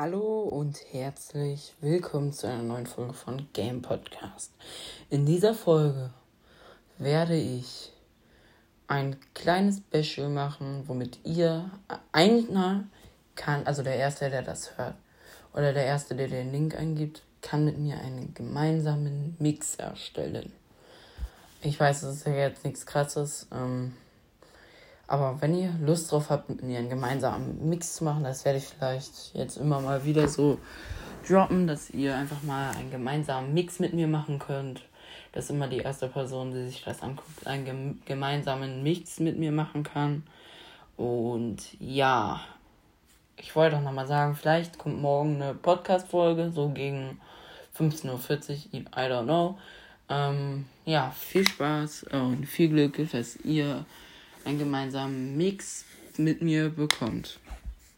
Hallo und herzlich willkommen zu einer neuen Folge von Game Podcast. In dieser Folge werde ich ein kleines Special machen, womit ihr Eigner kann, also der Erste, der das hört, oder der Erste, der den Link eingibt, kann mit mir einen gemeinsamen Mix erstellen. Ich weiß, das ist ja jetzt nichts Krasses. Ähm, aber wenn ihr Lust drauf habt, mit mir einen gemeinsamen Mix zu machen, das werde ich vielleicht jetzt immer mal wieder so droppen, dass ihr einfach mal einen gemeinsamen Mix mit mir machen könnt. Dass immer die erste Person, die sich das anguckt, einen gemeinsamen Mix mit mir machen kann. Und ja, ich wollte auch nochmal sagen, vielleicht kommt morgen eine Podcast-Folge, so gegen 15.40 Uhr, I don't know. Ähm, ja, viel Spaß und viel Glück, dass ihr einen gemeinsamen Mix mit mir bekommt.